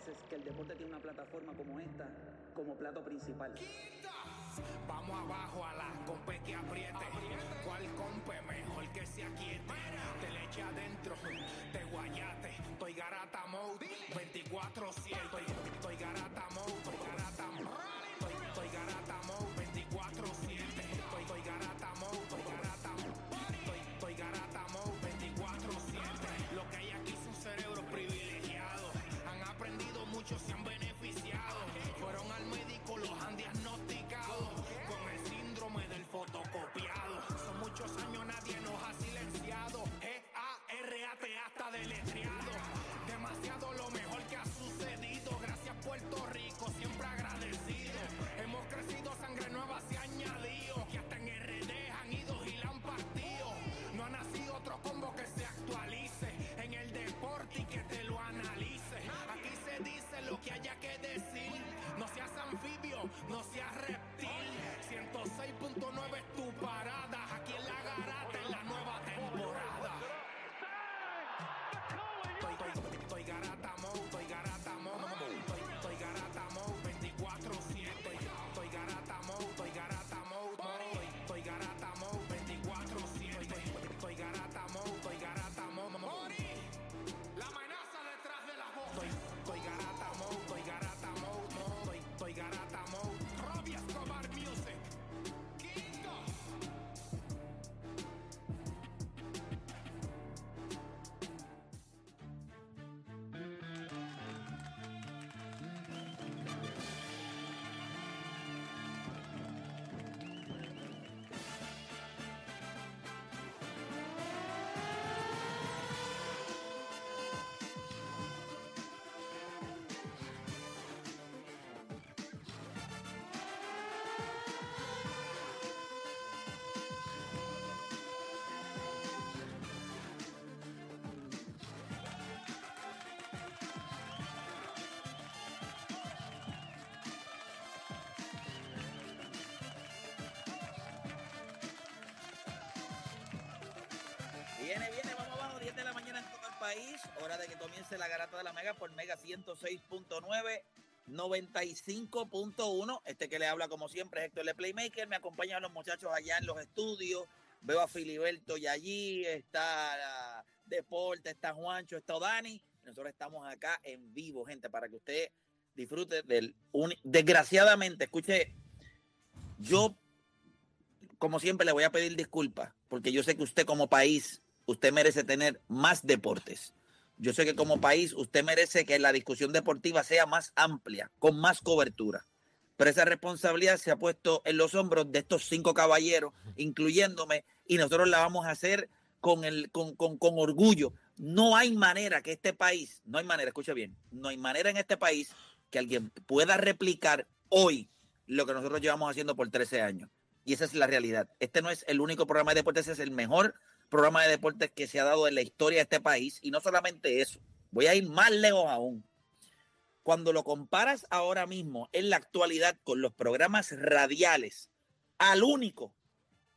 veces que el deporte tiene una plataforma como esta como plato principal. Vamos abajo a la compe que apriete. ¿Cuál compe mejor que se aquiete? Te le eche adentro, te guayate. Estoy garata mode, 24-7. Estoy, estoy garata mode. Aprendido mucho, se han beneficiado. Viene, viene, vamos abajo, 10 de la mañana en todo el país. Hora de que comience la garata de la Mega por Mega 106.9, 95.1. Este que le habla como siempre es Héctor Le Playmaker. Me acompañan los muchachos allá en los estudios. Veo a Filiberto y allí está Deporte, está Juancho, está Dani. Nosotros estamos acá en vivo, gente, para que usted disfrute del... uni- Desgraciadamente, escuche, yo como siempre le voy a pedir disculpas, porque yo sé que usted como país, usted merece tener más deportes. Yo sé que como país usted merece que la discusión deportiva sea más amplia, con más cobertura. Pero esa responsabilidad se ha puesto en los hombros de estos cinco caballeros, incluyéndome, y nosotros la vamos a hacer con, el, con, con, con orgullo. No hay manera que este país, no hay manera, escucha bien, no hay manera en este país que alguien pueda replicar hoy lo que nosotros llevamos haciendo por 13 años. Y esa es la realidad. Este no es el único programa de deportes, es el mejor programa de deportes que se ha dado en la historia de este país. Y no solamente eso, voy a ir más lejos aún. Cuando lo comparas ahora mismo en la actualidad con los programas radiales, al único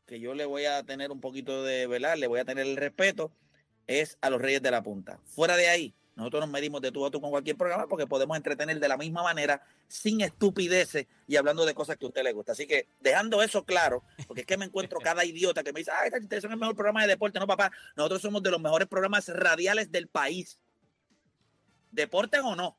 que yo le voy a tener un poquito de velar, le voy a tener el respeto, es a los Reyes de la Punta. Fuera de ahí, nosotros nos medimos de tú a tú con cualquier programa porque podemos entretener de la misma manera, sin estupideces y hablando de cosas que a usted le gusta. Así que dejando eso claro, porque es que me encuentro cada idiota que me dice, ay, ustedes son el mejor programa de deporte. No, papá, nosotros somos de los mejores programas radiales del país. ¿Deportes o no?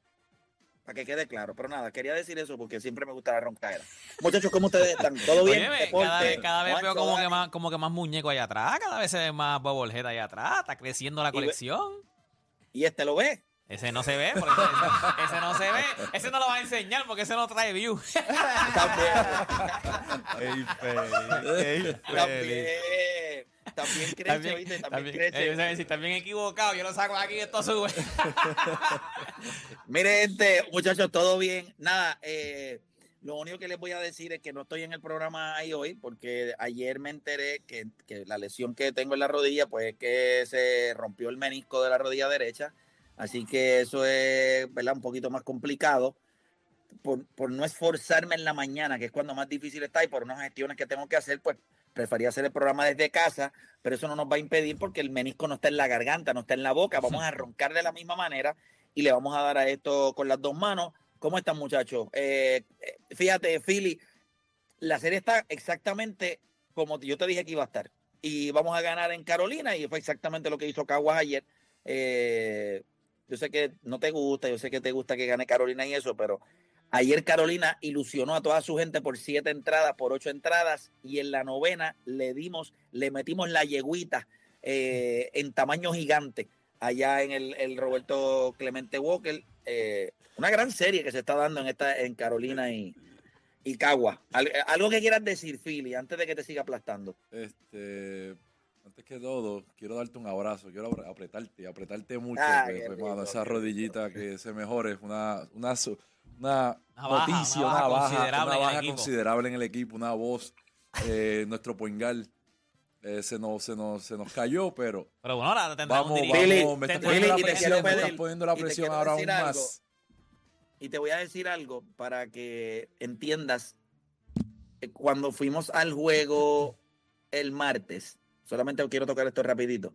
Para que quede claro. Pero nada, quería decir eso porque siempre me gusta la roncadera. Muchachos, ¿cómo ustedes están? ¿Todo bien? Oye, cada vez, cada vez veo como que, más, como que más muñeco allá atrás, cada vez se ve más boboleta allá atrás, está creciendo la colección. ¿Y este lo ve? Ese no se ve, por eso- ese, ese no se ve, ese no lo va a enseñar porque ese no trae view. Ey, Feli, ey. También, también crece, También, ¿viste? También, también, crece. ellos saben, si están bien equivocados, yo lo saco aquí y esto sube. Mire, este, muchachos, todo bien. Nada, eh, lo único que les voy a decir es que no estoy en el programa ahí hoy, porque ayer me enteré que, que la lesión que tengo en la rodilla, pues es que se rompió el menisco de la rodilla derecha. Así que eso es, ¿verdad? Un poquito más complicado. Por, por no esforzarme en la mañana, que es cuando más difícil está, y por unas gestiones que tengo que hacer, pues prefería hacer el programa desde casa, pero eso no nos va a impedir porque el menisco no está en la garganta, no está en la boca. Vamos a roncar de la misma manera y le vamos a dar a esto con las dos manos. ¿Cómo están, muchachos? Eh, eh, fíjate, Philly, la serie está exactamente como yo te dije que iba a estar. Y vamos a ganar en Carolina y fue exactamente lo que hizo Caguas ayer. Eh, yo sé que no te gusta, yo sé que te gusta que gane Carolina y eso, pero ayer Carolina ilusionó a toda su gente por siete entradas, por ocho entradas, y en la novena le dimos, le metimos la yeguita en tamaño gigante allá en el, el Roberto Clemente Walker. Eh, una gran serie que se está dando en esta en Carolina y, y Cagua. Al- algo que quieras decir, Philly, antes de que te siga aplastando. Este, antes que todo, quiero darte un abrazo, quiero apre- apretarte, apretarte mucho, Ah, pues, hermano, esa rodillita que se mejore una, una, una, Una baja, noticia, una una baja considerable una en el baja equipo. considerable en el equipo, una voz, eh, nuestro poingal. Eh, se, nos, se, nos, se nos cayó, pero Pero bueno, ahora tendremos vamos, un vamos, Billy, me estás Billy, poniendo la presión, quiero me estás pedir- poniendo la presión ahora aún algo. más. Y te voy a decir algo para que entiendas. Eh, Cuando fuimos al juego el martes, solamente quiero tocar esto rapidito.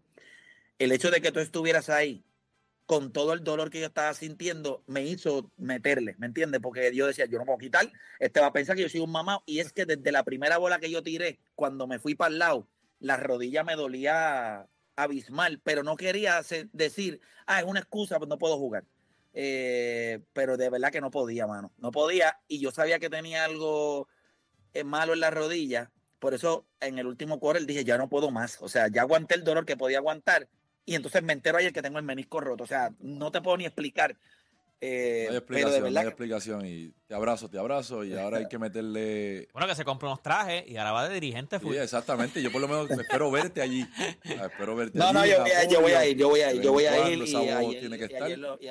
El hecho de que tú estuvieras ahí con todo el dolor que yo estaba sintiendo me hizo meterle, ¿me entiendes? Porque yo decía, yo no puedo quitar, este va a pensar que yo soy un mamá. Y es que desde la primera bola que yo tiré, cuando me fui para el lado, la rodilla me dolía abismal, pero no quería decir, ah, es una excusa, pues no puedo jugar. Eh, pero de verdad que no podía, mano. No podía. Y yo sabía que tenía algo eh, malo en la rodilla. Por eso en el último quarter dije, ya no puedo más. O sea, ya aguanté el dolor que podía aguantar. Y entonces me entero ayer que tengo el menisco roto. O sea, no te puedo ni explicar. Eh, No hay pero de explicación, no hay explicación. Y te abrazo, te abrazo. Y ahora hay que meterle Bueno, que se compre unos trajes y ahora va de dirigente. Sí, exactamente. Yo por lo menos espero verte allí. Ah, espero verte No, no, yo voy, a, yo apoyo. voy a ir, yo voy a ir, yo voy a ir. Y ayer, tiene que y estar. ayer lo- y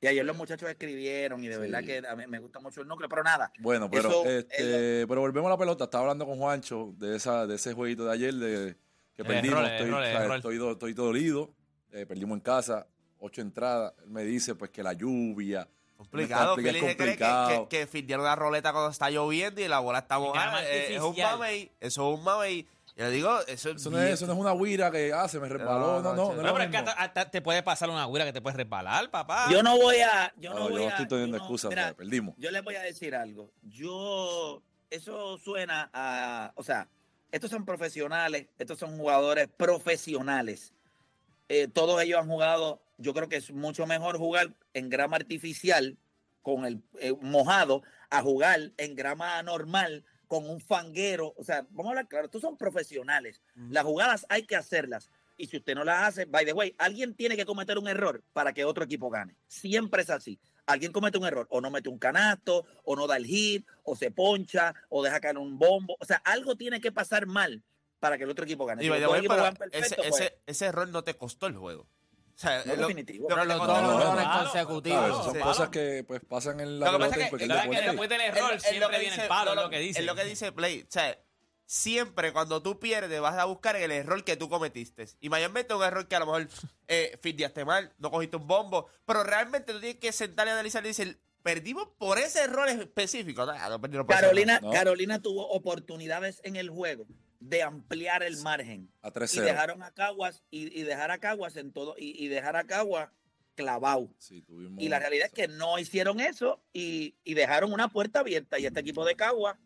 y ayer los muchachos escribieron y de verdad que a mí me gusta mucho el núcleo, pero nada. Bueno, pero Eso, este, pero volvemos a la pelota. Estaba hablando con Juancho de esa, de ese jueguito de ayer de que perdimos. estoy, o sea, estoy dolido. Eh, perdimos en casa, ocho entradas. Él me dice pues que la lluvia. Complicado, Philly es cree que, complicado. que, que fildear una roleta cuando está lloviendo y la bola está que mojada. eh, es un mamey, eso es un mamey. Yo le digo, eso es Eso no, es, eso no es una guira que ah, se me resbaló. No, no, No, no, pero es que hasta, hasta te puede pasar una agüera que te puedes resbalar, papá. Yo no voy a. Yo no, No, yo voy no a. estoy teniendo yo no- excusas, mira, perdimos. Yo les voy a decir algo. Yo, eso suena a, o sea, estos son profesionales, estos son jugadores profesionales. Eh, todos ellos han jugado, yo creo que es mucho mejor jugar en grama artificial con el eh, mojado a jugar en grama normal con un fanguero. O sea, vamos a hablar claro, estos son profesionales. Las jugadas hay que hacerlas. Y si usted no las hace, by the way, alguien tiene que cometer un error para que otro equipo gane. Siempre es así. Alguien comete un error, o no mete un canasto, o no da el hit, o se poncha, o deja caer un bombo. O sea, algo tiene que pasar mal para que el otro equipo gane. Y Si way, perfecto, ese, pues, ese, ese error no te costó el juego. Sea, no lo- definitivo. lo Pero los dos errores consecutivos. Son Sí. cosas que pues pasan en la Lo que pasa es que- después del error es siempre viene dice- el palo, lo que dice. Es lo que dice Play. O sea, siempre cuando tú pierdes vas a buscar el error que tú cometiste. Y mayormente un error que a lo mejor eh, fildeaste mal, no cogiste un bombo. Pero realmente tú tienes que sentar y analizar y decir, perdimos por ese error específico. No, Carolina, No. Carolina tuvo oportunidades en el juego de ampliar el margen. A y 3-0. dejaron a Caguas y, y dejar a Caguas en todo y, y dejar a Caguas clavado. Sí, tuvimos- Y la realidad es que no hicieron eso y, y dejaron una puerta abierta. Y este equipo de Caguas,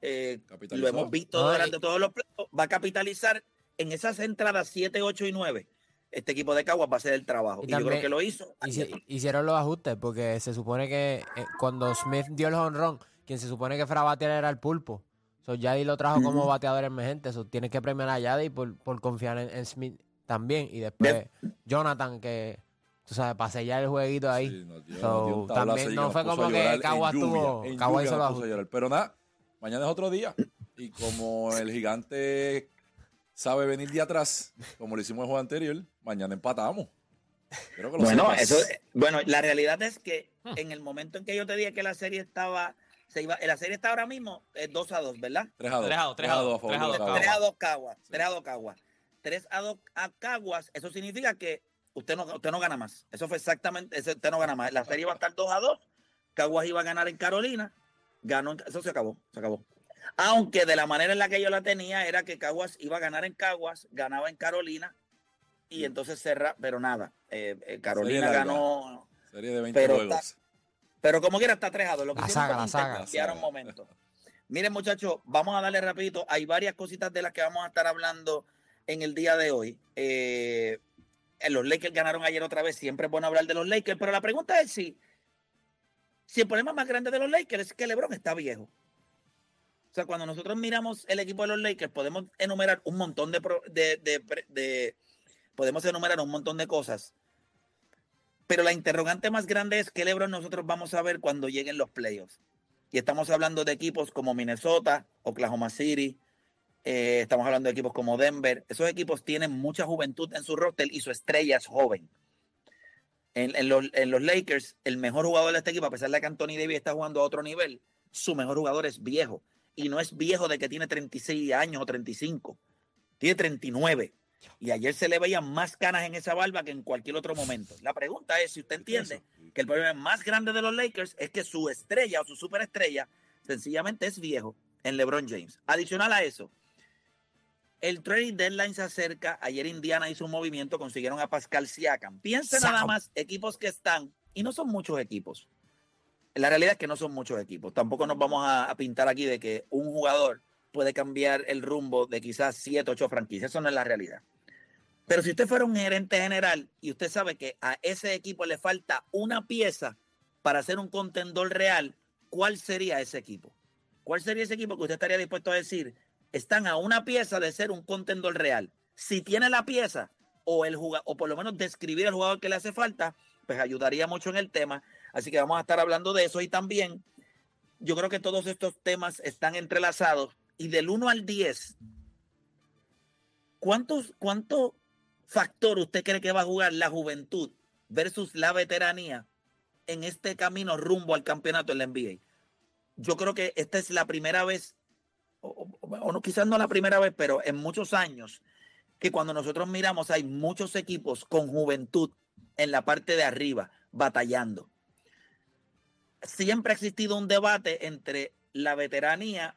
eh, lo hemos visto durante y- todos los playoffs, va a capitalizar en esas entradas 7, 8 y 9. Este equipo de Caguas va a hacer el trabajo. Y Y, yo creo que lo hizo. Hici- hicieron los ajustes porque se supone que eh, cuando Smith dio el honrón, quien se supone que fuera a batear era el pulpo. So, Yadi lo trajo como bateador emergente. So, tienes que premiar a Yadi por, por confiar en, en Smith también. Y después Jonathan, que tú sabes, para sellar el jueguito ahí. Sí, So, tablazo también no fue como que llorar en Caguas lluvia, tuvo- en Caguas lluvia hizo nos los puso a llorar. Pero nada, mañana es otro día. Y como el gigante sabe venir de atrás, como lo hicimos el juego anterior, mañana empatamos. Quiero que lo Bueno, sepas. eso, bueno, la realidad es que en el momento en que yo te dije que la serie estaba, se iba, la serie está ahora mismo es 2 a 2, ¿verdad? 3 a 2. 3 a 2, 3 a 2, a favor 3 a de 2 los 3 a Caguas. 2 Caguas, Sí. 3 a 2 Caguas. 3 a 2 a Caguas, eso significa que usted no, usted no gana más. Eso fue exactamente, ese- usted no gana más. La serie va a estar 2 a 2. Caguas iba a ganar en Carolina, ganó, en- eso se acabó, se acabó. Aunque de la manera en la que yo la tenía era que Caguas iba a ganar en Caguas, ganaba en Carolina y entonces cerra, pero nada, eh, eh, Carolina larga. ganó Serie de 20 Pero juegos. Pero como quiera está 3 a 2. Lo que La hicieron saga, la saga. intercambiar La un saga. momento. Miren, muchachos, vamos a darle rapidito. Hay varias cositas de las que vamos a estar hablando en el día de hoy. Eh, los Lakers ganaron ayer otra vez. Siempre es bueno hablar de los Lakers. Pero la pregunta es si, si el problema más grande de los Lakers es que LeBron está viejo. O sea, cuando nosotros miramos el equipo de los Lakers, podemos enumerar un montón de, pro- de, de- de- podemos enumerar un montón de cosas. Pero la interrogante más grande es que LeBron nosotros vamos a ver cuando lleguen los playoffs. Y estamos hablando de equipos como Minnesota, Oklahoma City, eh, estamos hablando de equipos como Denver. Esos equipos tienen mucha juventud en su roster y su estrella es joven. En, en los, en los Lakers, el mejor jugador de este equipo, a pesar de que Anthony Davis está jugando a otro nivel, su mejor jugador es viejo. Y no es viejo de que tiene 36 años o 35. Tiene 39. Y ayer se le veían más canas en esa barba que en cualquier otro momento. La pregunta es si usted entiende que el problema más grande de los Lakers es que su estrella o su superestrella sencillamente es viejo en LeBron James. Adicional a eso, el trading deadline se acerca. Ayer Indiana hizo un movimiento, consiguieron a Pascal Siakam. Piense nada más equipos que están, y no son muchos equipos. La realidad es que no son muchos equipos. Tampoco nos vamos a, a pintar aquí de que un jugador puede cambiar el rumbo de quizás siete, ocho franquicias. Eso no es la realidad. Pero si usted fuera un gerente general y usted sabe que a ese equipo le falta una pieza para ser un contendor real, ¿cuál sería ese equipo? ¿Cuál sería ese equipo que usted estaría dispuesto a decir? Están a una pieza de ser un contendor real. Si tiene la pieza o, el juga- o por lo menos describir al jugador que le hace falta, pues ayudaría mucho en el tema. Así que vamos a estar hablando de eso y también yo creo que todos estos temas están entrelazados y del 1 al 10, ¿cuántos, ¿cuánto factor usted cree que va a jugar la juventud versus la veteranía en este camino rumbo al campeonato en la NBA? Yo creo que esta es la primera vez, o, o- o no, quizás no la primera vez, pero en muchos años, que cuando nosotros miramos hay muchos equipos con juventud en la parte de arriba, batallando. Siempre ha existido un debate entre la veteranía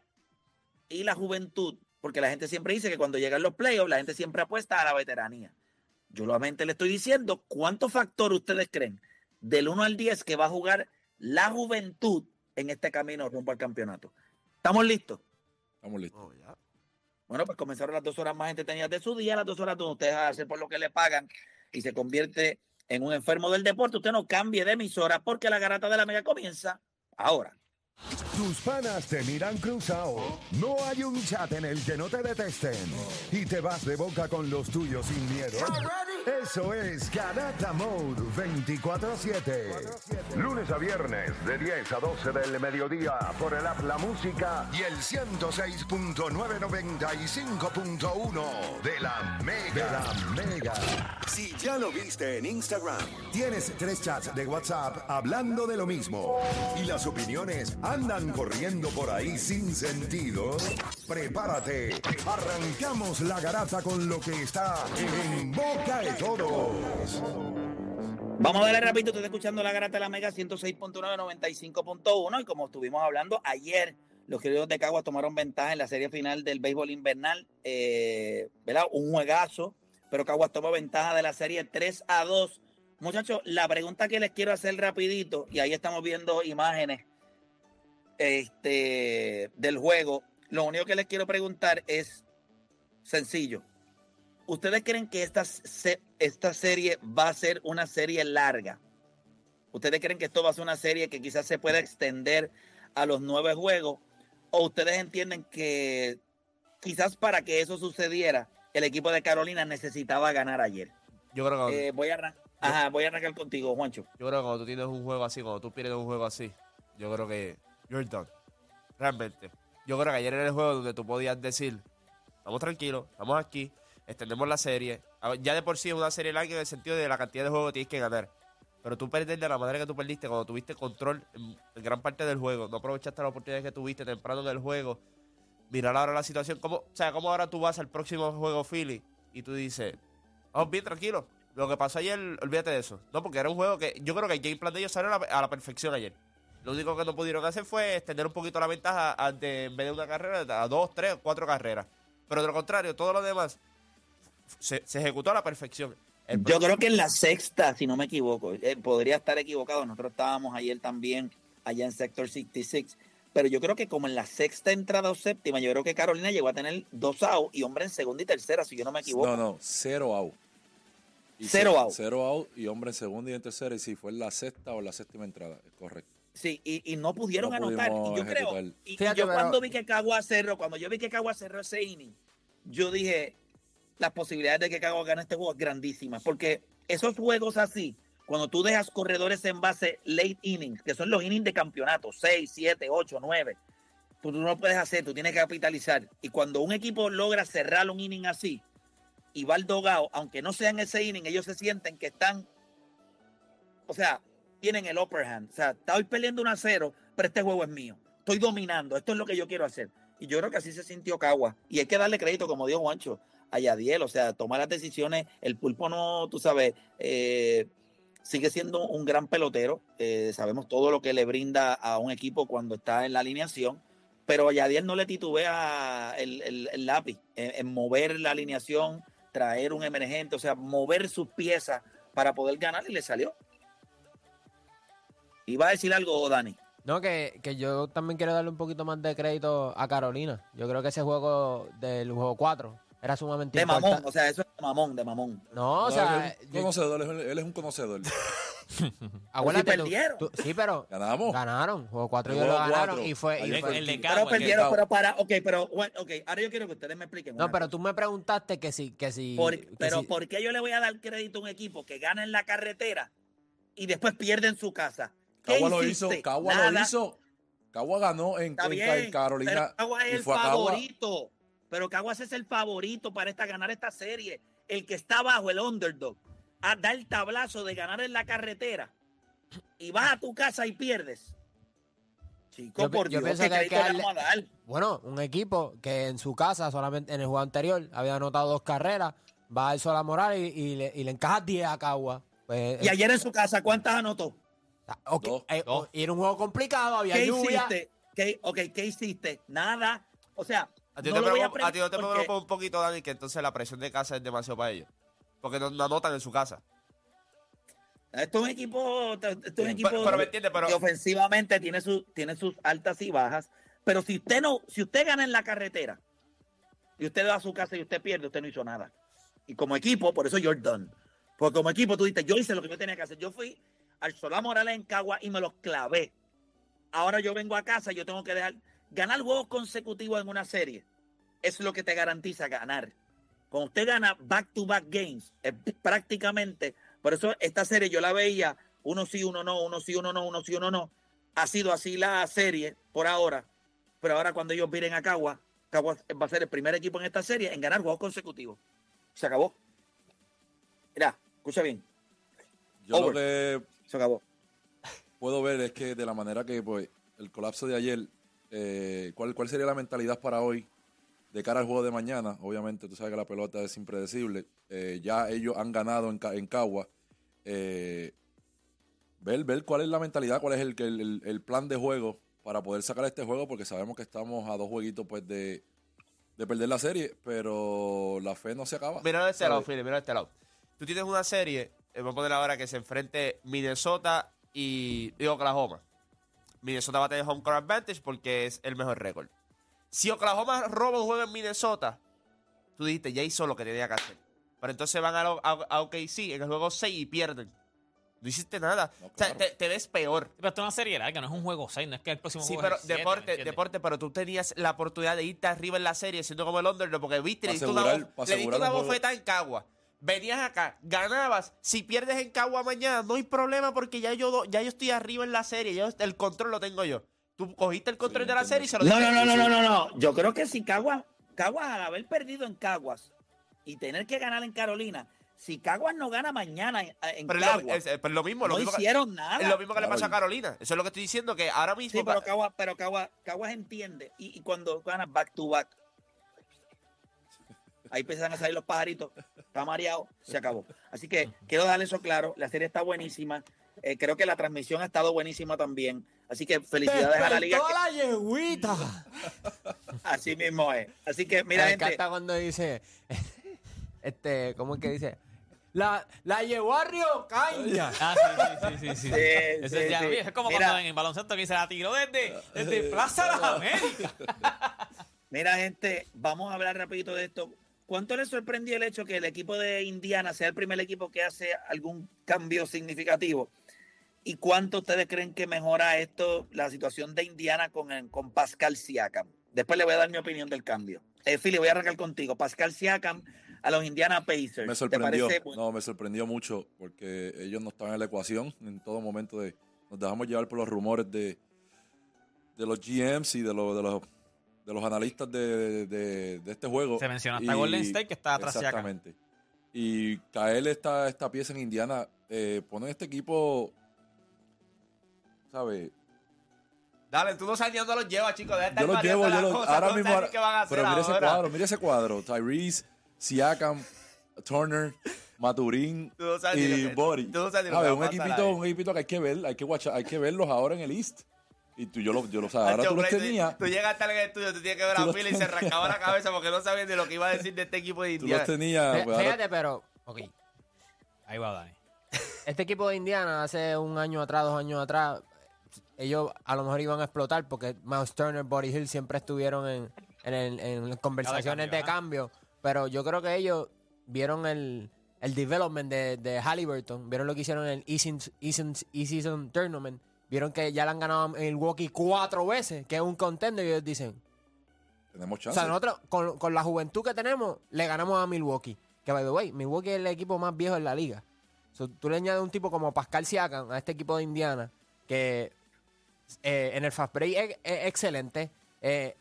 y la juventud, porque la gente siempre dice que cuando llegan los playoffs, la gente siempre apuesta a la veteranía. Yo solamente le estoy diciendo cuántos factores ustedes creen del 1 al 10 que va a jugar la juventud en este camino rumbo al campeonato. ¿Estamos listos? Estamos listos. Oh, ya. Bueno, pues comenzaron las dos horas más entretenidas de su día, las dos horas donde usted hace por lo que le pagan y se convierte en un enfermo del deporte. Usted no cambie de emisora porque la garata de la mega comienza ahora. Tus panas te miran cruzado. No hay un chat en el que no te detesten. Y te vas de boca con los tuyos sin miedo. Eso es Garata Mode 24-7. Lunes a viernes de 10 a 12 del mediodía por el app La Música y el 106.995.1 de la Mega. De la Mega. Si ya lo viste en Instagram, tienes tres chats de WhatsApp hablando de lo mismo y las opiniones andan corriendo por ahí sin sentido, prepárate. Arrancamos la garata con lo que está en boca de todos. Vamos a darle rapidito, estoy escuchando la garata de la Mega 106.9, 95.1 y como estuvimos hablando ayer, los queridos de Caguas tomaron ventaja en la serie final del béisbol invernal, eh, ¿verdad? Un juegazo, pero Caguas toma ventaja de la serie 3 a 2. Muchachos, la pregunta que les quiero hacer rapidito, y ahí estamos viendo imágenes este, del juego, lo único que les quiero preguntar es sencillo. ¿Ustedes creen que esta, se- esta serie va a ser una serie larga? ¿Ustedes creen que esto va a ser una serie que quizás se pueda extender a los nueve juegos? ¿O ustedes entienden que quizás para que eso sucediera, el equipo de Carolina necesitaba ganar ayer? Yo creo que Eh, voy, a arran- Ajá, voy a arrancar contigo, Juancho. Yo creo que cuando tú tienes un juego así, cuando tú pierdes un juego así, yo creo que you're done. Realmente. Yo creo que ayer era el juego donde tú podías decir, estamos tranquilos, estamos aquí, extendemos la serie. A ver, Ya de por sí es una serie larga en el sentido de la cantidad de juegos que tienes que ganar. Pero tú perder de la manera que tú perdiste cuando tuviste control en, gran parte del juego, no aprovechaste la oportunidad que tuviste temprano en el juego. Mirar ahora la situación, como, o sea, cómo ahora tú vas al próximo juego Philly y tú dices, vamos bien tranquilo. Lo que pasó ayer, olvídate de eso. No, porque era un juego que yo creo que el game plan de ellos salió a la, a la perfección ayer. Lo único que no pudieron hacer fue extender un poquito la ventaja ante, en vez de una carrera, a dos, tres, cuatro carreras. Pero de lo contrario, todo lo demás se, se ejecutó a la perfección. El Yo creo que en la sexta, si no me equivoco, eh, podría estar equivocado. Nosotros estábamos ayer también, allá en Sector 66. Pero yo creo que como en la sexta entrada o séptima, yo creo que Carolina llegó a tener dos out y hombre en segunda y tercera, si yo no me equivoco. No, no, cero out. Y Cero ce- out. Cero out y hombre en segunda y en tercera. Y sí, fue en la sexta o la séptima entrada. Es correcto. Sí, y, y no pudieron No anotar. Y yo creo, ejecutar. y, y Fíjate, yo pero- cuando vi que Cagua cerró, cuando yo vi que Cagua cerró ese inning, yo dije, las posibilidades de que Cagua gane este juego es grandísimas, porque esos juegos así, cuando tú dejas corredores en base late innings, que son los innings de campeonato, 6, 7, 8, 9, tú, tú no lo puedes hacer, tú tienes que capitalizar. Y cuando un equipo logra cerrar un inning así y va al dogado, aunque no sea en ese inning, ellos se sienten que están o sea, tienen el upper hand. O sea, estoy peleando 1 a 0, pero este juego es mío. Estoy dominando. Esto es lo que yo quiero hacer. Y yo creo que así se sintió Cagua. Y hay que darle crédito, como dijo Juancho, a Yadiel. O sea, tomar las decisiones. El pulpo no, tú sabes, eh, sigue siendo un gran pelotero. Eh, sabemos todo lo que le brinda a un equipo cuando está en la alineación. Pero a Yadiel no le titubea el, el- el lápiz en mover la alineación, traer un emergente, o sea, mover sus piezas para poder ganar y le salió. Iba a decir algo, Dani. No, que, que yo también quiero darle un poquito más de crédito a Carolina. Yo creo que ese juego del juego 4 era sumamente De mamón, o sea, eso es de mamón, de mamón. No, o No, sea, él es un yo- conocedor, él es- él es un conocedor. acuérdate tú- perdieron. tú- sí, pero Ganamos. ganaron. Juego 4 ellos Juego lo ganaron cuatro. y fue... y el de Pero perdieron, pero para, ok, pero, bueno, ok, ahora yo quiero que ustedes me expliquen. No, pero cosa. tú me preguntaste que si... Que si Por- que pero si- ¿por qué yo le voy a dar crédito a un equipo que gana en la carretera y después pierde en su casa? ¿Qué Cagua lo hizo? Cagua Nada. lo hizo. Cagua ganó en, Está en- bien, en Carolina. pero Caguas es y el fue a Cagua. favorito. Pero Caguas es el favorito para esta, ganar esta serie. El que está abajo, el underdog, a dar el tablazo de ganar en la carretera y vas a tu casa y pierdes. Chico, Yo por yo Dios, pienso ¿qué que hay que darle- vamos a dar? Bueno, un equipo que en su casa, solamente en el juego anterior, había anotado dos carreras, va al Sola Moral y, y le, y le encaja 10 a Cagua. Pues, Y ayer en su casa, ¿cuántas anotó? Ah, ok, Dos, eh, dos. era un juego complicado, había ¿Qué lluvia. hiciste? ¿Qué, ok, ¿qué hiciste? Nada. O sea, A ti no te lo voy a preocupa, a ti no te preocupa un poquito, Dani, que entonces la presión de casa es demasiado para ellos. Porque no, no anotan en su casa. Esto es un equipo, esto es un equipo pero- pero me entiende, pero- que ofensivamente tiene, su, tiene sus altas y bajas. Pero si usted no, si usted gana en la carretera y usted va a su casa y usted pierde, usted no hizo nada. Y como equipo, por eso you're done. Porque como equipo tú dices, yo hice lo que yo tenía que hacer. Yo fui al Solá Morales en Cagua y me los clavé. Ahora yo vengo a casa y yo tengo que dejar ganar juegos consecutivos en una serie. Es lo que te garantiza ganar. Cuando usted gana back to back games, es prácticamente, por eso esta serie yo la veía, uno sí, uno no, uno sí, uno no, uno sí, uno no. Ha sido así la serie por ahora, pero ahora cuando ellos vienen a Cagua, Cagua va a ser el primer equipo en esta serie en ganar juegos consecutivos. Se acabó. Mira, escucha bien, Yo lo que se acabó. puedo ver es que de la manera que pues, el colapso de ayer, eh, ¿cuál, ¿cuál sería la mentalidad para hoy de cara al juego de mañana? Obviamente, tú sabes que la pelota es impredecible. Eh, ya ellos han ganado en, en Cagua. Eh, ver, ver cuál es la mentalidad, cuál es el, el, el- plan de juego para poder sacar este juego, porque sabemos que estamos a dos jueguitos pues de, de perder la serie, pero la fe no se acaba. Mira de este lado, ¿sabes? Philly, mira de este lado. Tú tienes una serie, eh, voy a poner ahora que se enfrente Minnesota y, y Oklahoma. Minnesota va a tener home court advantage porque es el mejor récord. Si Oklahoma roba un juego en Minnesota, tú dijiste, ya hizo lo que tenía que hacer. Pero entonces van a, a, a OKC en el juego 6 y pierden. No hiciste nada. No, O sea, te, te ves peor. Pero esto es una serie larga, no es un juego 6, no es que el próximo Sí, juego pero siete, ¿me deporte, deporte, pero tú tenías la oportunidad de irte arriba en la serie siendo como el underdog, porque viste, le diste una, pa' le diste una bofeta en Cagua. Venías acá, ganabas. Si pierdes en Cagua mañana, no hay problema porque ya yo, ya yo estoy arriba en la serie, ya el control lo tengo yo. Tú cogiste el control Sí, de la serie y se lo No, no, no, no, no, no, no. Yo creo que si Caguas, Caguas al haber perdido en Caguas y tener que ganar en Carolina, si Caguas no gana mañana en, Pero es lo, Caguas, es- pero lo mismo, lo no mismo que- hicieron nada. es lo mismo que le pasa a Carolina. Eso es lo que estoy diciendo, que ahora mismo... Sí, pero Caguas, pero Caguas, Caguas entiende. Y, y cuando gana back to back, ahí empiezan a salir los pajaritos. Está mareado, se acabó. Así que quiero darle eso claro. La serie está buenísima. Eh, creo que la transmisión ha estado buenísima también. Así que felicidades a la liga. Despertó la yeguita. Así mismo es. Así que, mira, me gente. encanta cuando dice, este, ¿cómo es que dice? La, la llevó a Río Caña. Ah, sí, sí, sí, sí. sí. Sí, Eso sí, es, ya- sí. es como Mira. cuando en el baloncesto que dice la tiró desde, desde Plaza de las Américas. Mira, gente, vamos a hablar rapidito de esto. ¿Cuánto les sorprendió el hecho que el equipo de Indiana sea el primer equipo que hace algún cambio significativo? ¿Y cuánto ustedes creen que mejora esto, la situación de Indiana con, con Pascal Siakam? Después le voy a dar mi opinión del cambio. Eh, Philly, voy a arrancar contigo. Pascal Siakam a los Indiana Pacers. Me ¿Te sorprendió. Bueno, No, me sorprendió mucho porque ellos no estaban en la ecuación en todo momento. de Nos dejamos llevar por los rumores de, de los GMs y de, los de, los, de los analistas de, de- de este juego. Se menciona hasta Y- Golden State que está atrás de acá. Exactamente. Y caer esta, esta pieza en Indiana eh, pone este equipo, ¿sabes? Dale, tú no sabes ni dónde los llevas, chicos. Deja de Yo los llevo, yo los, cosas, ahora mismo. van a hacer pero mira ese cuadro, mira ese cuadro. Tyrese, Siakam, Turner, Maturín no y Bori. tú no sabes ni lo A que ver, va un equipito, un equipito que hay que ver, hay que, watcha- hay que verlos ahora en el East. Y tú, yo lo, yo lo, o sea, ahora tú los tenías, Tú llegas a estar en el estudio, tú tienes que ver Tú a los Philly y se rascaba la cabeza porque no sabía ni lo que iba a decir de este equipo de tú los Indiana. tenías. Pues, ahora- Fíjate, pero, ok, Ahí va Dani. este equipo de Indiana hace un año atrás, dos años atrás, ellos a lo mejor iban a explotar porque Miles Turner, Body Hill siempre estuvieron en, en, el- en conversaciones cambio, de cambio. Pero yo creo que ellos vieron el, el development de, de Halliburton, vieron lo que hicieron en el E-Season Tournament, vieron que ya le han ganado a Milwaukee cuatro veces, que es un contender, y ellos dicen, tenemos o chance. sea, nosotros con, con la juventud que tenemos, le ganamos a Milwaukee. Que, by the way, Milwaukee es el equipo más viejo en la liga. So, tú le añades un tipo como Pascal Siakam a este equipo de Indiana, que eh, en el fast break es, es excelente, eh,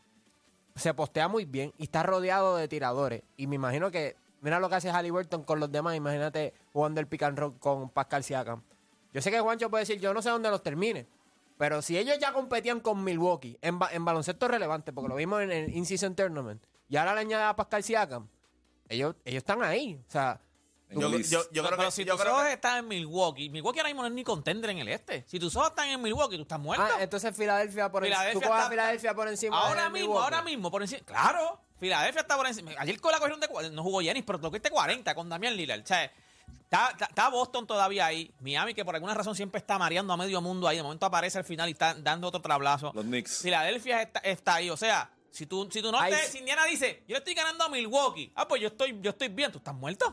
se postea muy bien y está rodeado de tiradores. Y me imagino que, mira lo que hace Halliburton con los demás, imagínate jugando el pick and roll con Pascal Siakam. Yo sé que Juancho puede decir, yo no sé dónde los termine. Pero si ellos ya competían con Milwaukee en, ba- en baloncesto relevante, porque lo vimos en el In-Season Tournament, y ahora le añade a Pascal Siakam, ellos, ellos están ahí. O sea, Yo, yo, creo pero que, si yo tus creo ojos que- están en Milwaukee, Milwaukee ahora mismo no es ni contender en el este. Si tus ojos están en Milwaukee, tú estás muerto. ah, entonces Filadelfia por encima. Tú a Filadelfia por encima. ahora de mismo, Milwaukee. ahora mismo, por encima. Claro, Filadelfia está por encima. Ayer con la cogieron de no jugó Yanis, pero lo cogiste 40 con Damián Lillard. O sea, está, está- está Boston todavía ahí. Miami, que por alguna razón siempre está mareando a medio mundo ahí. De momento aparece al final y está dando otro tablazo. Los Knicks. Filadelfia está, está ahí. O sea, si tú, si tú no te, si Indiana dice, yo le estoy ganando a Milwaukee. Ah, pues yo estoy, yo estoy bien. ¿Tú estás muerto?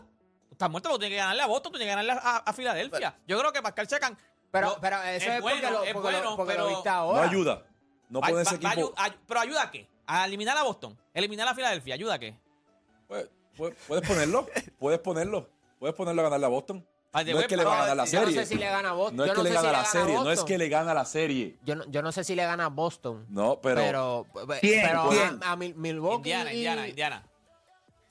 Tú estás muerto, porque tienes que ganarle a Boston, tú tienes que ganarle a, a Filadelfia. yo creo que Pascal Siakam Pero, lo- pero eso es, porque, bueno, lo, es porque lo- bueno, porque lo pero- viste No ahora. ayuda. No Va- puede va- ese va a equipo. ayu- ayu- ¿Pero ayuda a qué? ¿A eliminar a Boston? ¿Eliminar a Filadelfia? ¿Ayuda a qué? Pues, puedes ponerlo. puedes ponerlo. Puedes ponerlo a ganarle a Boston. No es que le va a ganar la Yo no serie. sé si le gana a Boston. No es que le gana si la serie. No es que le gana la serie. Yo no, yo no sé si le gana a Boston. No, pero. Pero, ¿Quién? pero ¿Quién? a, a Mil- Milwaukee Indiana, y- Indiana, Indiana.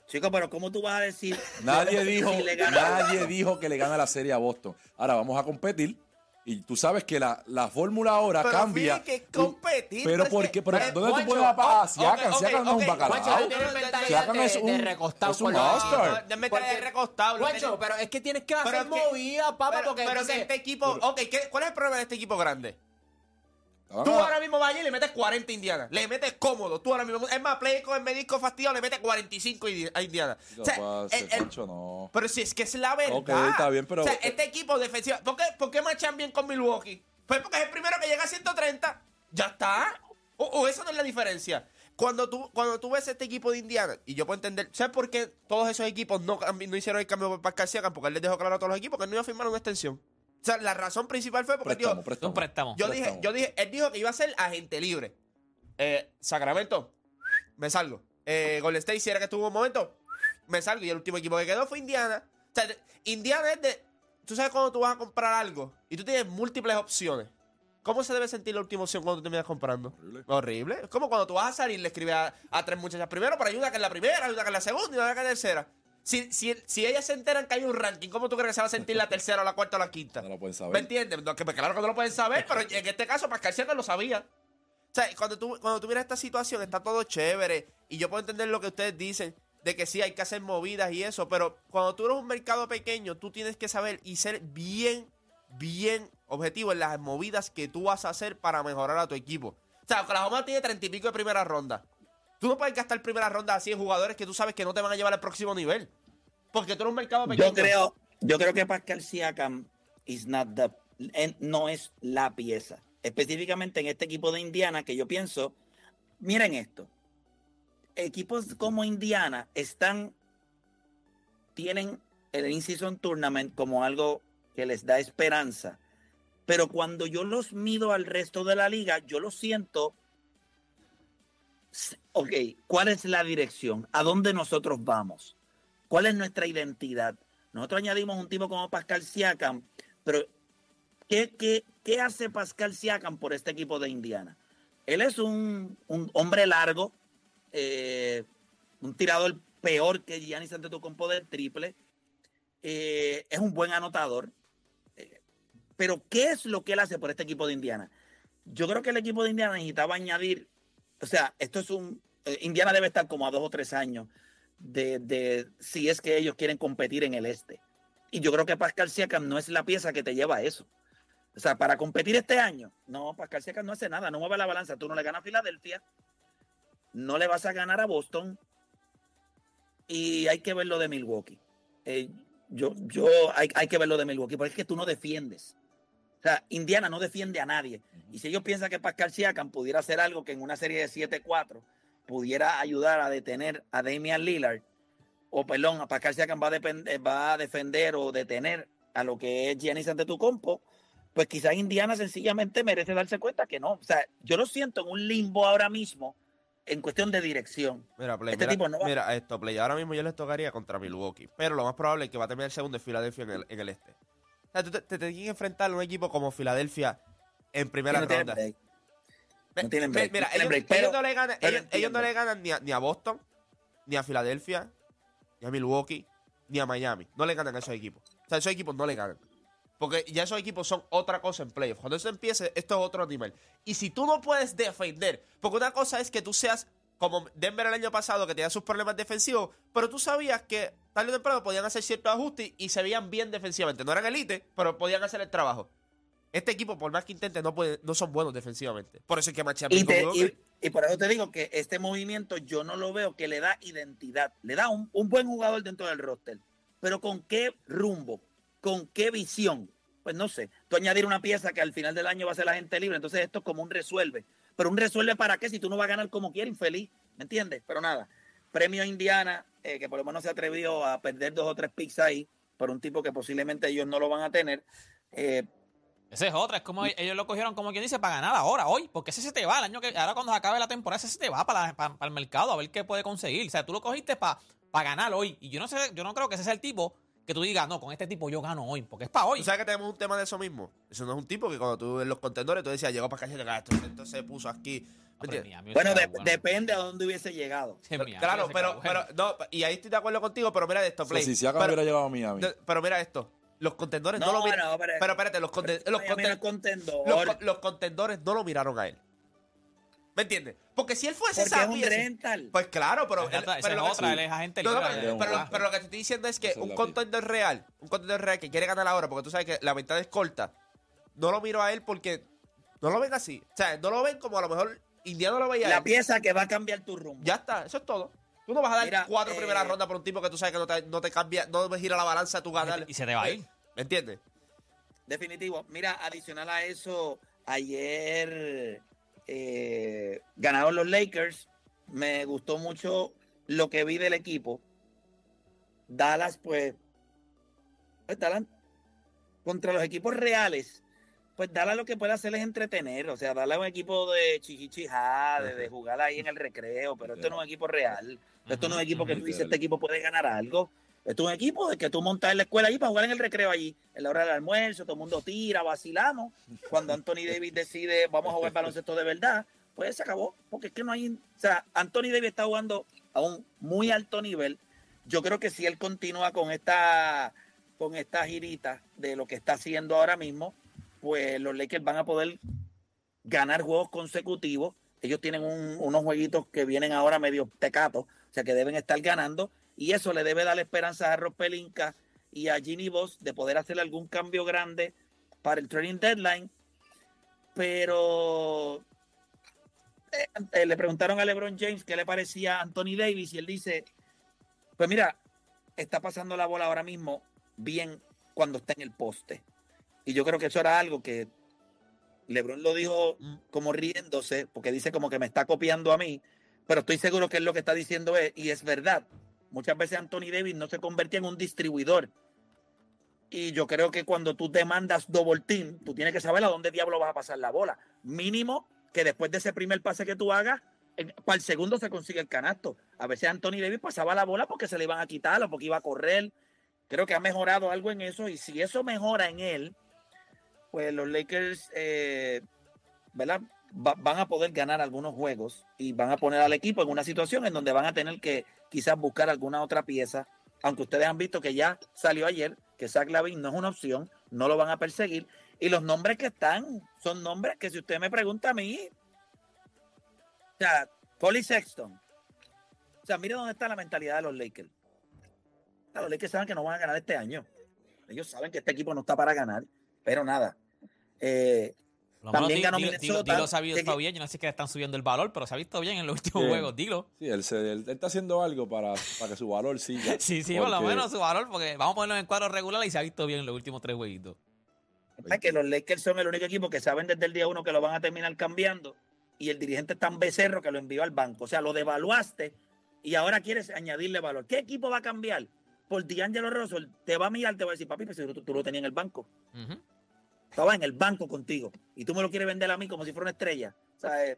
Chicos, pero ¿cómo tú vas a decir? Nadie dijo, si le gana- nadie dijo que le gana la serie a Boston. Ahora vamos a competir. Y tú sabes que la, la fórmula ahora Pero cambia. fíjate que competir, Pero ¿por qué? Pero, Pero, ¿Dónde tú Juancho, pones a pa- Siakam? Siakam no es un bacalao. Tú Siakam es un- recostado es un all-star. De de recostado. Juancho, pero es que tienes que hacer movidas, papá, pero, porque... pero que este equipo. Ok, ¿qué- ¿cuál es el problema de este equipo grande? Tú ahora mismo vas allí y le metes 40 a Indiana. Le metes cómodo. Tú ahora mismo. Es más, play con el médico fastidiado, le metes 45 indi- a Indiana. No O sea, pasa, el- el- Juancho, no. pero si es que es la verdad. Ok, está bien, pero- O sea, este equipo defensivo. ¿Por qué, por qué marchan bien con Milwaukee? Pues porque es el primero que llega a 130. Ya está. O, o esa no es la diferencia. Cuando tú, cuando tú ves este equipo de Indiana, y yo puedo entender, ¿sabes por qué todos esos equipos no, no hicieron el cambio por Pascal Siakam? Porque él les dejó claro a todos los equipos que él no iba a firmar una extensión. O sea, la razón principal fue porque dijo, Préstamo. Un préstamo. yo dije, yo dije, él dijo que iba a ser agente libre. Eh, Sacramento, me salgo. Eh, Golden State, si era que estuvo un momento, me salgo. Y el último equipo que quedó fue Indiana. O sea, Indiana es de. Tú sabes cuando tú vas a comprar algo y tú tienes múltiples opciones. ¿Cómo se debe sentir la última opción cuando tú terminas comprando? Horrible. Horrible. Es como cuando tú vas a salir y le escribes a, a tres muchachas primero, pero hay una que es la primera, hay una que es la segunda y una que es la tercera. Si, si, si ellas se enteran que hay un ranking, ¿cómo tú crees que se va a sentir la tercera o la cuarta o la quinta? No lo pueden ¿Me saber. entiendes? No, que, pues, claro que no lo pueden saber, pero en este caso Pascal Siakam lo sabía. O sea, cuando tú, cuando tú miras esta situación, está todo chévere. Y yo puedo entender lo que ustedes dicen, de que sí, hay que hacer movidas y eso. Pero cuando tú eres un mercado pequeño, tú tienes que saber y ser bien, bien objetivo en las movidas que tú vas a hacer para mejorar a tu equipo. O sea, Oklahoma tiene treinta y pico de primera ronda. Tú no puedes gastar primera ronda así en jugadores que tú sabes que no te van a llevar al próximo nivel. Porque tú eres un mercado pequeño. Yo creo, Yo creo que Pascal Siakam is not the- no es la pieza. Específicamente en este equipo de Indiana, que yo pienso, miren esto. Equipos como Indiana están, tienen el In-Season Tournament como algo que les da esperanza. Pero cuando yo los mido al resto de la liga, yo lo siento. Ok, ¿cuál es la dirección? ¿A dónde nosotros vamos? ¿Cuál es nuestra identidad? Nosotros añadimos un tipo como Pascal Siakam, pero ¿qué, hace Pascal Siakam por este equipo de Indiana? Él es un, un hombre largo, eh, un tirador peor que Giannis Antetokounmpo del triple, eh, es un buen anotador, eh, pero ¿qué es lo que él hace por este equipo de Indiana? Yo creo que el equipo de Indiana necesitaba añadir, o sea, esto es un, eh, Indiana debe estar como a dos o tres años de, de si es que ellos quieren competir en el este. Y yo creo que Pascal Siakam no es la pieza que te lleva a eso. O sea, para competir este año, no, Pascal Siakam no hace nada, no mueve la balanza. Tú no le ganas a Filadelfia, no le vas a ganar a Boston y hay que ver lo de Milwaukee. Eh, yo, yo, hay, hay que ver lo de Milwaukee, porque es que tú no defiendes. O sea, Indiana no defiende a nadie. Y si ellos piensan que Pascal Siakam pudiera hacer algo que en una serie de 7-4 pudiera ayudar a detener a Damian Lillard, o perdón, a Pascal Siakam va a, depend- va a defender o detener a lo que es Giannis Antetokounmpo, pues quizás Indiana sencillamente merece darse cuenta que no. O sea, yo lo siento en un limbo ahora mismo en cuestión de dirección. Mira, Play, Este mira, tipo no va- mira esto, Play. Ahora mismo yo les tocaría contra Milwaukee. Pero lo más probable es que va a terminar segundo en Filadelfia en el, en el este. O sea, tú te, te tienes que enfrentar a un equipo como Filadelfia en primera no tienen ronda. break. Ve- No tienen ve- break, Mira, ellos, break, ellos pero- no le ganan, ellos, ellos no le ganan ni a, ni a Boston, ni a Filadelfia, ni a Milwaukee, ni a Miami. No le ganan a esos equipos. O sea, esos equipos no le ganan. Porque ya esos equipos son otra cosa en playoffs. Cuando eso empiece, esto es otro nivel. Y si tú no puedes defender, porque una cosa es que tú seas como Denver el año pasado, que tenía sus problemas defensivos, pero tú sabías que tarde o temprano podían hacer ciertos ajustes y se veían bien defensivamente. No eran elite, pero podían hacer el trabajo. Este equipo, por más que intente, no, puede, no son buenos defensivamente. Por eso es que machean Y, y por eso te digo que este movimiento yo no lo veo que le da identidad. Le da un, un buen jugador dentro del roster. Pero ¿con qué rumbo? ¿Con qué visión? Pues no sé. Tú añadir una pieza que al final del año va a ser la gente libre. Entonces esto es como un resuelve. Pero un resuelve para qué si tú no vas a ganar como quieres, infeliz. ¿Me entiendes? Pero nada. Premio Indiana, eh, que por lo menos se atrevió a perder dos o tres picks ahí por un tipo que posiblemente ellos no lo van a tener. Eh, Esa es otra, es como ellos lo cogieron como quien dice para ganar ahora, hoy, porque ese se te va el año que ahora cuando se acabe la temporada, ese se te va para, la- para, para el mercado a ver qué puede conseguir. O sea, tú lo cogiste para para ganar hoy. Y yo no sé, yo no creo que ese sea el tipo que tú digas, no, con este tipo yo gano hoy, porque es para hoy. ¿Tú sabes que tenemos un tema de eso mismo? Eso no es un tipo que cuando tú en los contendores tú decías, llegó para acá, y esto, esto se puso aquí. Bueno, está de- bueno. depende a dónde hubiese llegado. Miami Claro, pero, pero, no, y ahí estoy de acuerdo contigo, pero mira esto, O sea, Play. si Siakam pero, hubiera llegado a Miami. pero mira esto. Los contendores no, No, lo miran. no, pero- pero espérate, los, conte- los, conten- contendor. los los contendores no lo miraron a él. ¿Me entiendes? Porque si él fuese Porque esa es un pieza- rental. Pues claro, pero. Esa- él- esa pero es lo que- otra, él es agente No, pero, lo que te estoy diciendo es que es un contender real, un contender real que quiere ganar ahora, porque tú sabes que la ventana es corta, no lo miro a él porque no lo ven así. O sea, no lo ven como a lo mejor Indiana lo veía. a La él. pieza que va a cambiar tu rumbo. Ya está, eso es todo. Tú no vas a dar Mira, cuatro eh, primeras rondas por un tipo que tú sabes que no te, no te cambia, no me gira la balanza tu ganar. Y se te va a ir. ¿Me entiendes? Definitivo. Mira, adicional a eso, ayer eh, ganaron los Lakers. Me gustó mucho lo que vi del equipo. Dallas, pues, pues, Dallas, contra los equipos reales, pues Dallas lo que puede hacer es entretener. O sea, Dallas es un equipo de chichichijá, de, de jugar ahí en el recreo, pero esto no es un equipo real. Esto no es un equipo que tú dices, este equipo puede ganar algo. Esto es un equipo de que tú montas en la escuela ahí para jugar en el recreo allí, en la hora del almuerzo, todo el mundo tira, vacilamos. Cuando Anthony Davis decide, vamos a jugar baloncesto de verdad, pues se acabó. Porque es que no hay. O sea, Anthony Davis está jugando a un muy alto nivel. Yo creo que si él continúa con esta, con esta girita de lo que está haciendo ahora mismo, pues los Lakers van a poder ganar juegos consecutivos. Ellos tienen un- unos jueguitos que vienen ahora medio tecatos, o sea que deben estar ganando. Y eso le debe dar esperanza a Rob Pelinka y a Ginny Boss de poder hacer algún cambio grande para el trading deadline. Pero eh, eh, le preguntaron a LeBron James qué le parecía a Anthony Davis y él dice, pues mira, está pasando la bola ahora mismo bien cuando está en el poste. Y yo creo que eso era algo que LeBron lo dijo Mm. como riéndose, porque dice como que me está copiando a mí, pero estoy seguro que es lo que está diciendo es, y es verdad. Muchas veces Anthony Davis no se convertía en un distribuidor. Y yo creo que cuando tú demandas double team, tú tienes que saber a dónde diablo vas a pasar la bola. Mínimo que después de ese primer pase que tú hagas, para el segundo se consigue el canasto. A veces Anthony Davis pasaba la bola porque se le iban a quitar o porque iba a correr. Creo que ha mejorado algo en eso y si eso mejora en él, pues los Lakers, eh, ¿verdad? Va- van a poder ganar algunos juegos y van a poner al equipo en una situación en donde van a tener que quizás buscar alguna otra pieza, aunque ustedes han visto que ya salió ayer, que Zach Lavin no es una opción, no lo van a perseguir, y los nombres que están son nombres que si usted me pregunta a mí, o sea, Collie Sexton, o sea, mire dónde está la mentalidad de los Lakers. Los Lakers saben que no van a ganar este año. Ellos saben que este equipo no está para ganar, pero nada. Eh, lo También ganó Dilo, Minnesota, Dilo- Dilo se ha visto que- bien. Yo no sé si es que le están subiendo el valor, pero se ha visto bien en los últimos juegos. Dilo. Sí, él, se- él- él está haciendo algo para, para que su valor siga. Sí, sí, por lo menos su valor, porque vamos a ponerlo en el cuadro regular y se ha visto bien en los últimos tres jueguitos. Es que los Lakers son el único equipo que saben desde el día uno que lo van a terminar cambiando y el dirigente es tan becerro que lo envió al banco. O sea, lo devaluaste y ahora quieres añadirle valor. ¿Qué equipo va a cambiar? Por D'Angelo Russell, te va a mirar, te va a decir, papi, pero tú, tú lo tenías en el banco. Ujú. Estaba en el banco contigo y tú me lo quieres vender a mí como si fuera una estrella. O sea, eh,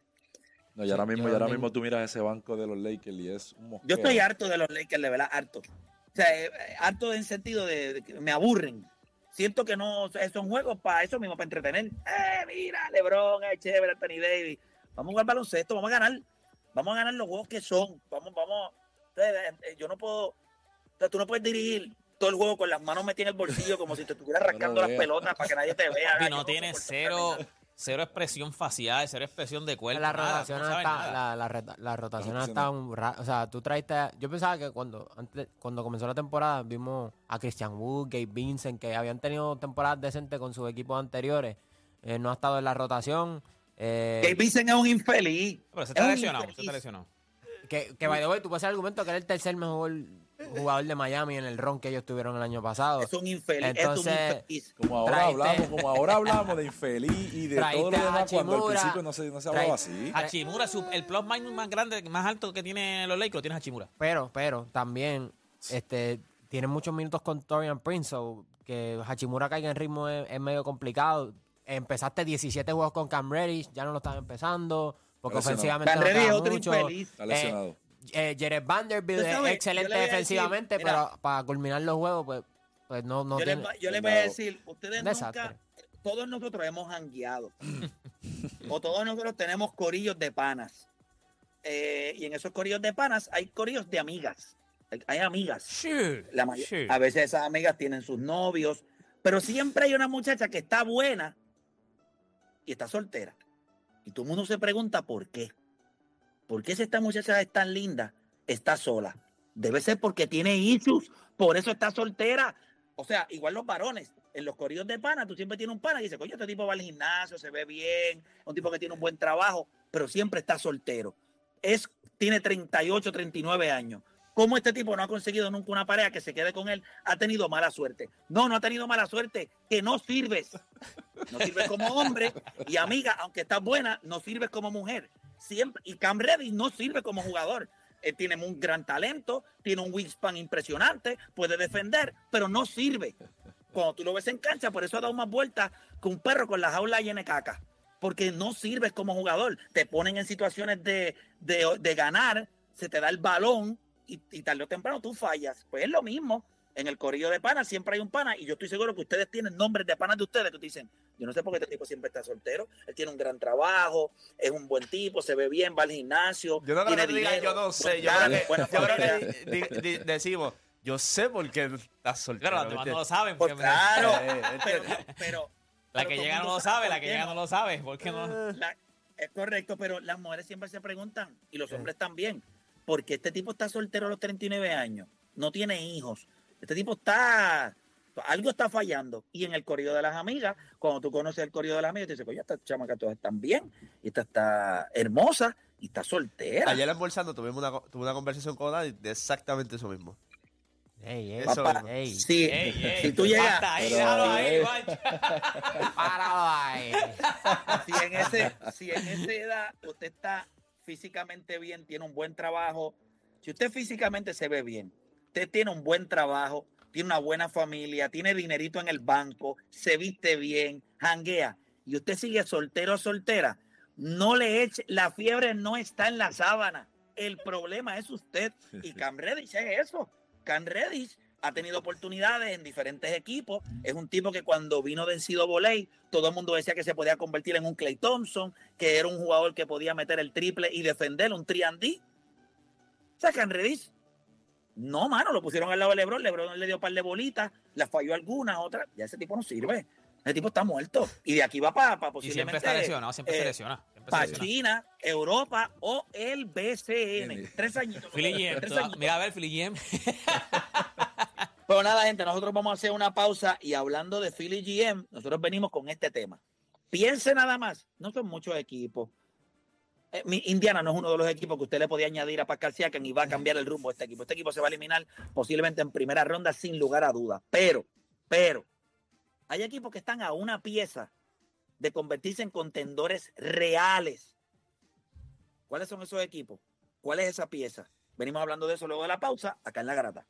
No, y ahora Sí, mismo, y ahora mismo tú miras ese banco de los Lakers y es un mosqueo. yo estoy harto de los Lakers, de verdad, harto. O sea, eh, eh, harto en sentido de, de que me aburren. Siento que no o sea, son juegos para eso mismo, para entretener. Eh, mira, LeBron, es chévere, Anthony Davis. Vamos a jugar baloncesto, vamos a ganar. Vamos a ganar los juegos que son. Vamos, vamos. Eh, eh, yo no puedo. O sea, tú no puedes dirigir todo el juego con las manos metidas en el bolsillo como si te estuvieras No rascando las pelotas para que nadie te vea. Yo no no tiene cero, cero expresión facial, cero expresión de cuerpo. la nada, rotación no sabe está, nada. la, la, la rotación está un ra- o sea, tú traiste, yo pensaba que cuando antes, cuando comenzó la temporada vimos a Christian Wood, Gabe Vincent, que habían tenido temporadas decentes con sus equipos anteriores, eh, no ha estado en la rotación, eh, Gabe Vincent es un infeliz. Pero se Es está lesionado, se está lesionado. que, que by the way, tú puedes hacer el argumento que era el tercer mejor jugador de Miami en el ron que ellos tuvieron el año pasado. Es un infeliz. Entonces, es un infeliz. Como ahora hablamos, como ahora hablamos de infeliz y de todo lo demás cuando al Hachimura, principio no se, no se hablaba así. Hachimura, su- el plus minus más grande, más alto que tiene los Lakers, lo tiene Hachimura. Pero, pero también este, tienen muchos minutos con Torian Prince, so que Hachimura caiga en ritmo es, es medio complicado. Empezaste 17 juegos con Cam Reddish, ya no lo estás empezando, porque ofensivamente no te Reddy da es otro mucho. infeliz. Está lesionado. Eh, Jared Vanderbilt es excelente decir, defensivamente, mira. pero para culminar los juegos, pues, pues no, no yo, les, tiene... va- yo les voy a decir, ustedes nunca, desastre. todos nosotros hemos jangueado. o todos nosotros tenemos corillos de panas. Eh, y en esos corillos de panas hay corillos de amigas. Hay- amigas. Sí. La Sí. A veces esas amigas tienen sus novios, pero siempre hay una muchacha que está buena y está soltera. Y todo el mundo se pregunta por qué. ¿Por qué si esta muchacha es tan linda, está sola? Debe ser porque tiene issues, por eso está soltera. O sea, igual los varones, en los corridos de pana, tú siempre tienes un pana y dices, coño, este tipo va al gimnasio, se ve bien, un tipo que tiene un buen trabajo, pero siempre está soltero. Es, tiene 38, 39 años. ¿Cómo este tipo no ha conseguido nunca una pareja que se quede con él? Ha tenido mala suerte. No, no ha tenido mala suerte, que no sirves. No sirves como hombre y amiga, aunque estás buena, no sirves como mujer. Siempre, y Cam Reddish no sirve como jugador. Él tiene un gran talento, tiene un wingspan impresionante, puede defender, pero no sirve. Cuando tú lo ves en cancha, por eso ha dado más vueltas que un perro con la jaula llena caca. Porque no sirves como jugador. Te ponen en situaciones de, de- de ganar, se te da el balón y, y tarde o temprano tú fallas. Pues es lo mismo. En el corillo de panas siempre hay un pana y yo estoy seguro que ustedes tienen nombres de panas de ustedes que te dicen, yo no sé por qué este tipo siempre está soltero, él tiene un gran trabajo, es un buen tipo, se ve bien, va al gimnasio, Yo no tiene que tú digas, dinero, yo no sé. Yo creo que, buena yo creo familia. que di- di- decimos, yo sé por qué estás soltero. Claro, los demás no lo saben. Pues porque- claro, Eh, pero, entiendo. pero- La que llega no lo sabe, la por que llega no lo sabe. ¿Por qué no? La- es correcto, pero las mujeres siempre se preguntan, y los hombres también, ¿por qué este tipo está soltero a los 39 años? No tiene hijos. Este tipo está... Algo está fallando. Y en el corrido de las amigas, cuando tú conoces el corrido de las amigas, te dices, coño, estas chamacas todas están bien, y esta está hermosa, y está soltera. Ayer almorzando tuvimos una, tuve una conversación con Dani de exactamente eso mismo. Ey, ey, Eso Papá, mismo. ey. ey, si tú llegas, ahí, Pero, déjalo ahí, ahí. si en, ese, si en esa edad usted está físicamente bien, tiene un buen trabajo, si usted físicamente se ve bien, usted tiene un buen trabajo, tiene una buena familia, tiene dinerito en el banco, se viste bien, janguea, y usted sigue soltero o soltera, no le eche, la fiebre no está en la sábana. El problema es usted. Y Cam Reddish es eso. Cam Reddish ha tenido oportunidades en diferentes equipos. Es un tipo que cuando vino de Encido Voley, todo el mundo decía que se podía convertir en un Clay Thompson, que era un jugador que podía meter el triple y defender un triandí. O sea, Cam Reddish, no, mano, lo pusieron al lado de LeBron. LeBron le dio un par de bolitas, las falló algunas, otras. Ya ese tipo no sirve. Ese tipo está muerto. Y de aquí va para Y siempre posiblemente está lesionado, siempre se eh, lesiona. Siempre se para lesiona. China, Europa o el BCN. Tres añitos. Philly GM, Tres añitos. Mira a ver, Philly GM. Pero nada, gente, nosotros vamos a hacer una pausa y hablando de Philly GM, nosotros venimos con este tema. Piense nada más, no son muchos equipos. Eh, Indiana no es uno de los equipos que usted le podía añadir a Pascal Siakam y va a cambiar el rumbo de este equipo. Este equipo se va a eliminar posiblemente en primera ronda sin lugar a dudas. Pero, pero, hay equipos que están a una pieza de convertirse en contendores reales. ¿Cuáles son esos equipos? ¿Cuál es esa pieza? Venimos hablando de eso luego de la pausa, acá en La Grata.